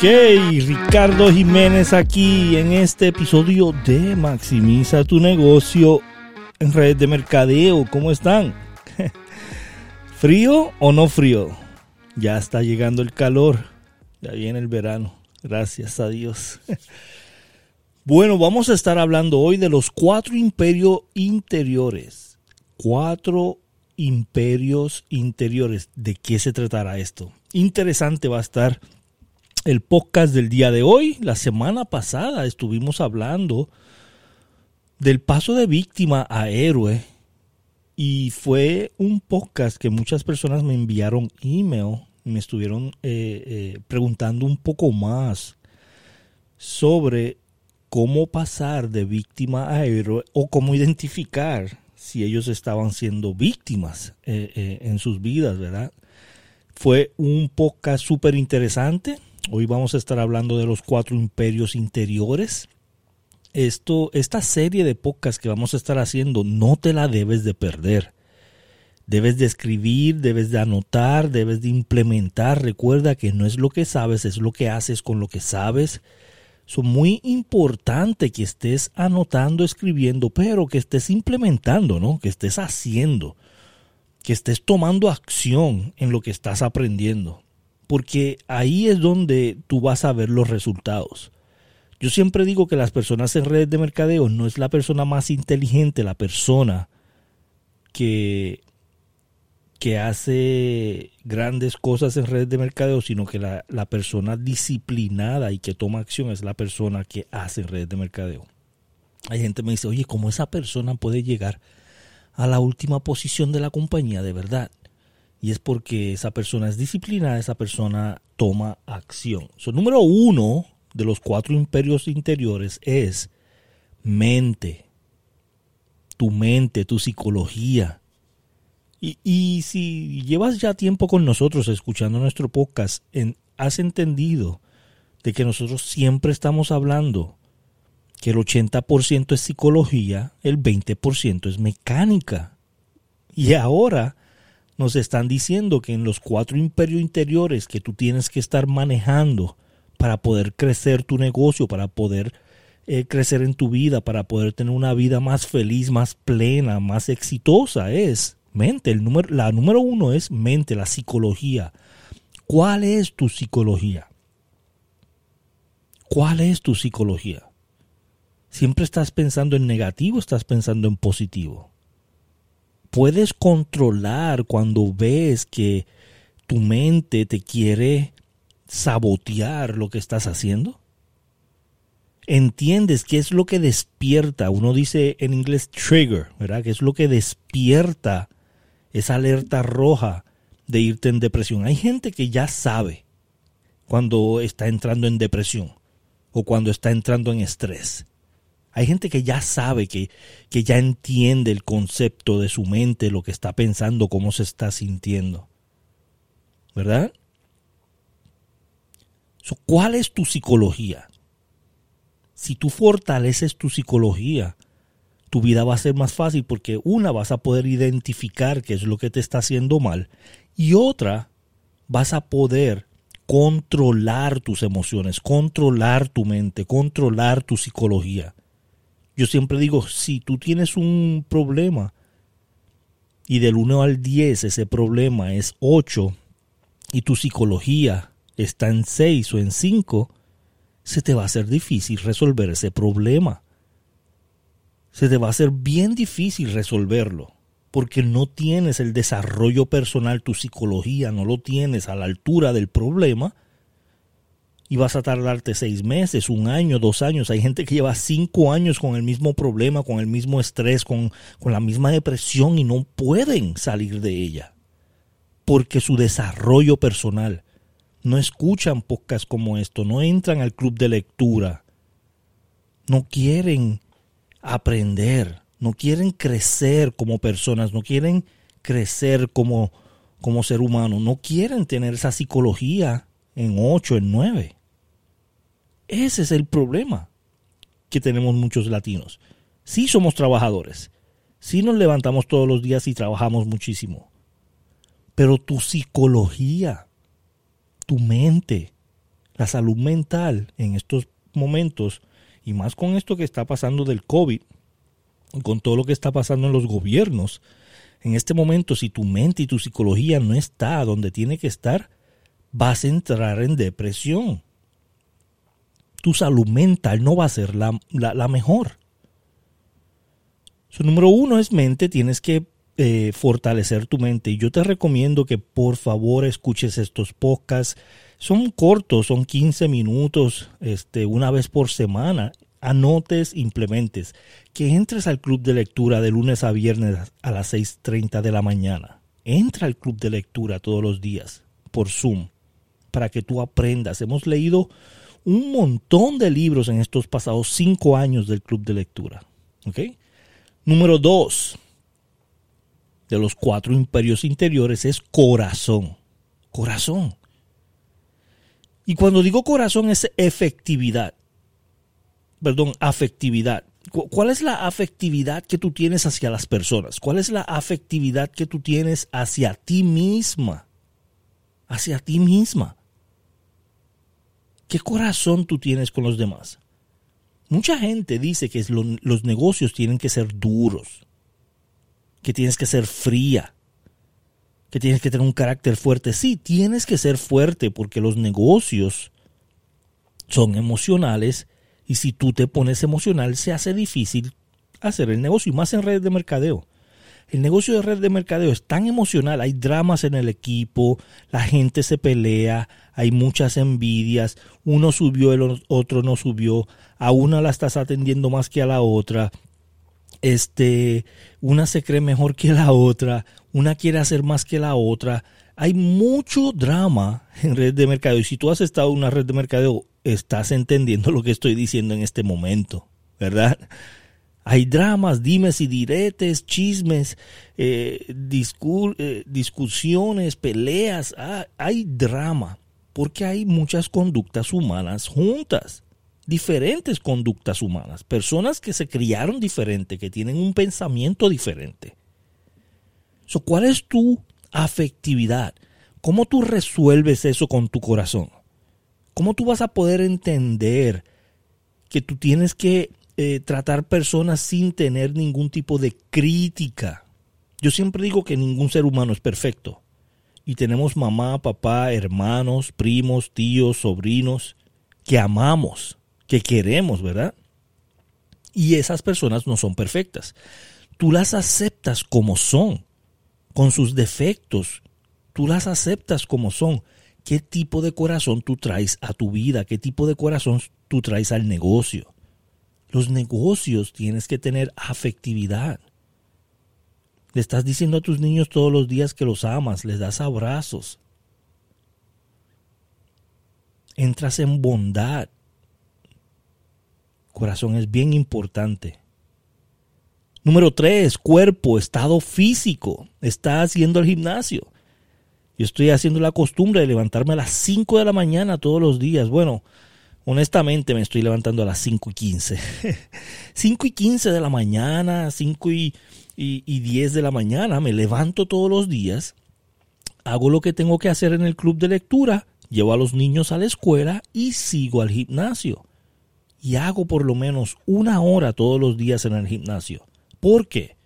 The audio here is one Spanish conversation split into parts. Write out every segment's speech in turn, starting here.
Ricardo Jiménez aquí en este episodio de Maximiza tu negocio en redes de mercadeo. ¿Cómo están? ¿Frío o no frío? Ya está llegando el calor, ya viene el verano, gracias a Dios. Bueno, vamos a estar hablando hoy de los cuatro imperios interiores. Cuatro imperios interiores. ¿De qué se tratará esto? Interesante va a estar el podcast del día de hoy. La semana pasada estuvimos hablando del paso de víctima a héroe y fue un podcast que muchas personas me enviaron email me estuvieron eh, eh, preguntando un poco más sobre cómo pasar de víctima a héroe o cómo identificar si ellos estaban siendo víctimas eh, en sus vidas, ¿verdad? Fue un podcast súper interesante Hoy vamos a estar hablando de los cuatro imperios interiores. Esto, esta serie de podcasts que vamos a estar haciendo, no te la debes de perder. Debes de escribir, debes de anotar, debes de implementar. Recuerda que no es lo que sabes, es lo que haces con lo que sabes. Es muy importante que estés anotando, escribiendo, pero que estés implementando, ¿no? Que estés haciendo, que estés tomando acción en lo que estás aprendiendo porque ahí es donde tú vas a ver los resultados. Yo siempre digo que las personas en redes de mercadeo no es la persona más inteligente, la persona que, que hace grandes cosas en redes de mercadeo, sino que la, la persona disciplinada y que toma acción es la persona que hace redes de mercadeo. Hay gente que me dice, oye, ¿cómo esa persona puede llegar a la última posición de la compañía de verdad? Y es porque esa persona es disciplinada, esa persona toma acción. So, número uno de los cuatro imperios interiores es mente, tu mente, tu psicología. Y, y si llevas ya tiempo con nosotros escuchando nuestro podcast, en, has entendido de que nosotros siempre estamos hablando que el 80% es psicología, el 20% es mecánica. Y ahora nos están diciendo que en los cuatro imperios interiores que tú tienes que estar manejando para poder crecer tu negocio, para poder eh, crecer en tu vida, para poder tener una vida más feliz, más plena, más exitosa, es mente. El número, la número uno es mente, la psicología. ¿Cuál es tu psicología? ¿Cuál es tu psicología? ¿Siempre estás pensando en negativo estás pensando en positivo? Puedes controlar cuando ves que tu mente te quiere sabotear lo que estás haciendo? ¿Entiendes qué es lo que despierta? Uno dice en inglés trigger, ¿verdad? ¿Qué es lo que despierta esa alerta roja de irte en depresión? Hay gente que ya sabe cuando está entrando en depresión o cuando está entrando en estrés. Hay gente que ya sabe, que, que ya entiende el concepto de su mente, lo que está pensando, cómo se está sintiendo. ¿Verdad? ¿Cuál es tu psicología? Si tú fortaleces tu psicología, tu vida va a ser más fácil porque una vas a poder identificar qué es lo que te está haciendo mal y otra vas a poder controlar tus emociones, controlar tu mente, controlar tu psicología. Yo siempre digo, si tú tienes un problema y del 1 al 10 ese problema es 8 y tu psicología está en 6 o en 5, se te va a hacer difícil resolver ese problema. Se te va a hacer bien difícil resolverlo porque no tienes el desarrollo personal, tu psicología no lo tienes a la altura del problema y vas a tardarte seis meses, un año, dos años. Hay gente que lleva cinco años con el mismo problema, con el mismo estrés, con, con la misma depresión y no pueden salir de ella. Porque su desarrollo personal, no escuchan podcasts como esto, no entran al club de lectura, no quieren aprender, no quieren crecer como personas, no quieren crecer como, como ser humano, no quieren tener esa psicología en ocho, en nueve. Ese es el problema que tenemos muchos latinos. Sí somos trabajadores, sí nos levantamos todos los días y trabajamos muchísimo, pero tu psicología, tu mente, La salud mental en estos momentos, y más con esto que está pasando del COVID, con todo lo que está pasando en los gobiernos, en este momento, si tu mente y tu psicología no está donde tiene que estar, vas a entrar en depresión. Tu salud mental no va a ser la, mejor. Su número uno es mente, tienes que eh, fortalecer tu mente. Y yo te recomiendo que por favor escuches estos podcasts. Son cortos, son 15 minutos, este, una vez por semana. Anotes, implementes. Que entres al club de lectura de lunes a viernes a las 6.30 de la mañana. Entra al club de lectura todos los días por Zoom para que tú aprendas. Hemos leído un montón de libros en estos pasados cinco años del club de lectura. Número dos de los cuatro imperios interiores es corazón. Corazón. Y cuando digo corazón es efectividad. Perdón, afectividad. ¿Cuál es la afectividad que tú tienes hacia las personas? ¿Cuál es la afectividad que tú tienes hacia ti misma? Hacia ti misma. ¿Qué corazón tú tienes con los demás? Mucha gente dice que los negocios tienen que ser duros, que tienes que ser fría, que tienes que tener un carácter fuerte. Sí, tienes que ser fuerte porque los negocios son emocionales y si tú te pones emocional se hace difícil hacer el negocio y más en redes de mercadeo. El negocio de red de mercadeo es tan emocional, hay dramas en el equipo, la gente se pelea, hay muchas envidias, uno subió, el otro no subió, a una la estás atendiendo más que a la otra, este, una se cree mejor que la otra, una quiere hacer más que la otra. Hay mucho drama en red de mercadeo y si tú has estado en una red de mercadeo, estás entendiendo lo que estoy diciendo en este momento, ¿verdad? Hay dramas, dimes y diretes, chismes, eh, eh, discusiones, peleas. Ah, hay drama porque hay muchas conductas humanas juntas, diferentes conductas humanas, personas que se criaron diferente, que tienen un pensamiento diferente. ¿Cuál es tu afectividad? ¿Cómo tú resuelves eso con tu corazón? ¿Cómo tú vas a poder entender que tú tienes que eh, tratar personas sin tener ningún tipo de crítica. Yo siempre digo que ningún ser humano es perfecto. Y tenemos mamá, papá, hermanos, primos, tíos, sobrinos, que amamos, que queremos, ¿verdad? Y esas personas no son perfectas. Tú las aceptas como son, con sus defectos. Tú las aceptas como son. ¿Qué tipo de corazón tú traes a tu vida? ¿Qué tipo de corazón tú traes al negocio? Los negocios tienes que tener afectividad. Le estás diciendo a tus niños todos los días que los amas, les das abrazos. Entras en bondad. Corazón es bien importante. Número tres, cuerpo, estado físico. Estás haciendo el gimnasio. Yo estoy haciendo la costumbre de levantarme a las 5 de la mañana todos los días. Bueno, Honestamente me estoy levantando a las 5 y 15. 5 y 15 de la mañana, 5 y, y, 10 de la mañana, me levanto todos los días, hago lo que tengo que hacer en el club de lectura, llevo a los niños a la escuela y sigo al gimnasio. Y hago por lo menos una hora todos los días en el gimnasio. ¿Por qué?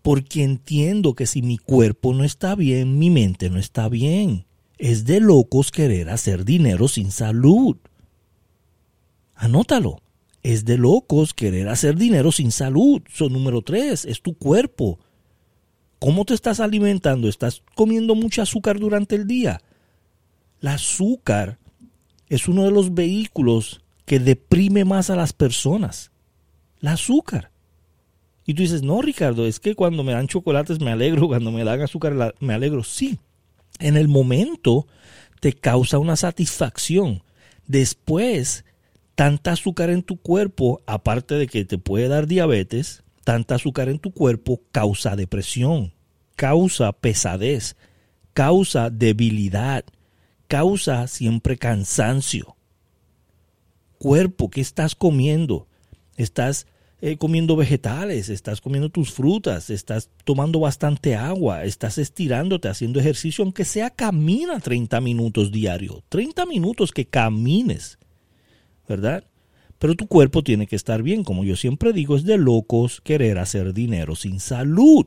Porque entiendo que si mi cuerpo no está bien, mi mente no está bien. Es de locos querer hacer dinero sin salud. Anótalo. Es de locos querer hacer dinero sin salud. Número tres, es tu cuerpo. ¿Cómo te estás alimentando? ¿Estás comiendo mucho azúcar durante el día? El azúcar es uno de los vehículos que deprime más a las personas. El azúcar. Y tú dices, no, Ricardo, es que cuando me dan chocolates me alegro, cuando me dan azúcar me alegro. Sí, en el momento te causa una satisfacción. Después tanta azúcar en tu cuerpo, aparte de que te puede dar diabetes, tanta azúcar en tu cuerpo causa depresión, causa pesadez, causa debilidad, causa siempre cansancio. Cuerpo, ¿qué estás comiendo? ¿Estás eh, comiendo vegetales, estás comiendo tus frutas, estás tomando bastante agua, estás estirándote, haciendo ejercicio, aunque sea camina 30 minutos diario, 30 minutos que camines, ¿verdad? Pero tu cuerpo tiene que estar bien, como yo siempre digo, es de locos querer hacer dinero sin salud.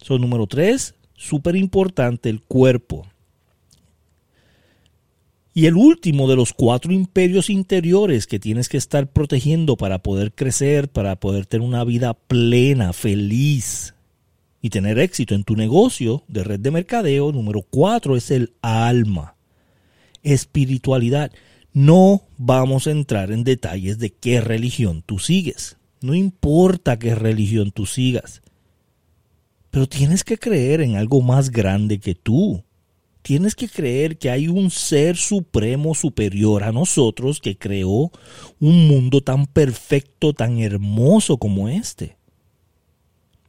Son número tres, súper importante, el cuerpo. Y el último de los cuatro imperios interiores que tienes que estar protegiendo para poder crecer, para poder tener una vida plena, feliz y tener éxito en tu negocio de red de mercadeo, número cuatro es el alma, espiritualidad. No vamos a entrar en detalles de qué religión tú sigues. No importa qué religión tú sigas. Pero tienes que creer en algo más grande que tú tienes que creer que hay un ser supremo superior a nosotros que creó un mundo tan perfecto, tan hermoso como este.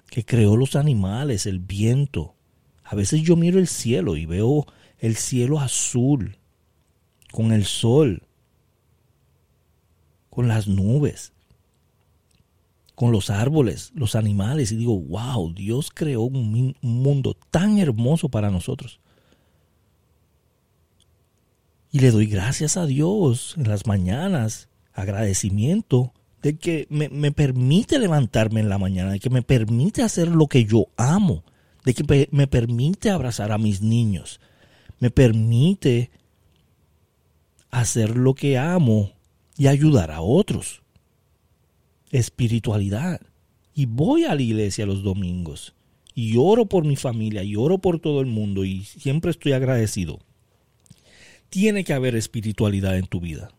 Que creó los animales, el viento. A veces yo miro el cielo y veo el cielo azul, con el sol, con las nubes, con los árboles, los animales, y digo, wow, Dios creó un, mundo tan hermoso para nosotros. Y le doy gracias a Dios en las mañanas, agradecimiento de que me, permite levantarme en la mañana, de que me permite hacer lo que yo amo, de que me permite abrazar a mis niños, me permite hacer lo que amo y ayudar a otros. Espiritualidad. Y voy a la iglesia los domingos y oro por mi familia y oro por todo el mundo y siempre estoy agradecido tiene que haber espiritualidad en tu vida.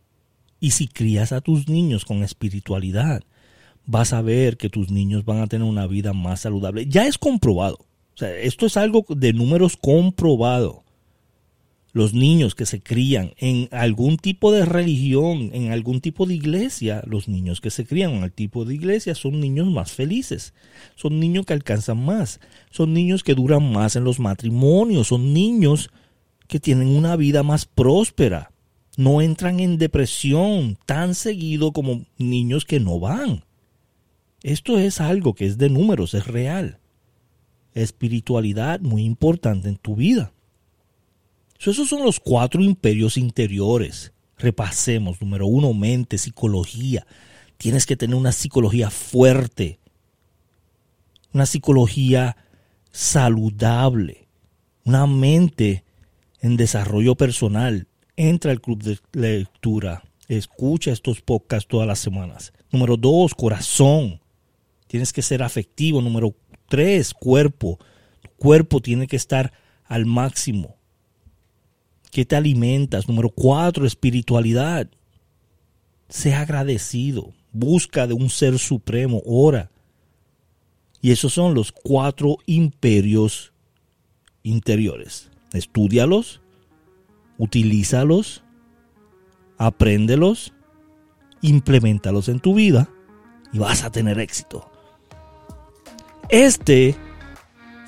Y si crías a tus niños con espiritualidad, vas a ver que tus niños van a tener una vida más saludable. Ya es comprobado. O sea, esto es algo de números comprobado. Los niños que se crían en algún tipo de religión, en algún tipo de iglesia, los niños que se crían en el tipo de iglesia son niños más felices, son niños que alcanzan más, son niños que duran más en los matrimonios, son niños que tienen una vida más próspera. No entran en depresión tan seguido como niños que no van. Esto es algo que es de números, es real. Espiritualidad muy importante en tu vida. Esos son los cuatro imperios interiores. Repasemos. Número uno, mente, psicología. Tienes que tener una psicología fuerte. Una psicología saludable. Una mente en desarrollo personal, entra al club de lectura, escucha estos podcasts todas las semanas. Número dos, corazón. Tienes que ser afectivo. Número tres, cuerpo. Tu cuerpo tiene que estar al máximo. ¿Qué te alimentas? Número cuatro, espiritualidad. Sea agradecido. Busca de un ser supremo. Ora. Y esos son los cuatro imperios interiores. Estúdialos, utilízalos, apréndelos, implementalos en tu vida y vas a tener éxito. Este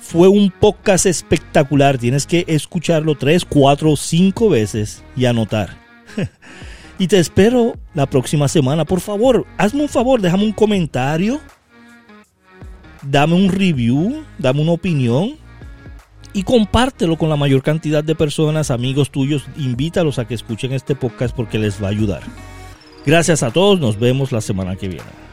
fue un podcast espectacular. Tienes que escucharlo tres, cuatro, cinco veces y anotar. y te espero la próxima semana. Por favor, hazme un favor, déjame un comentario. Dame un review, dame una opinión y compártelo con la mayor cantidad de personas, amigos tuyos, invítalos a que escuchen este podcast porque les va a ayudar. Gracias a todos, nos vemos la semana que viene.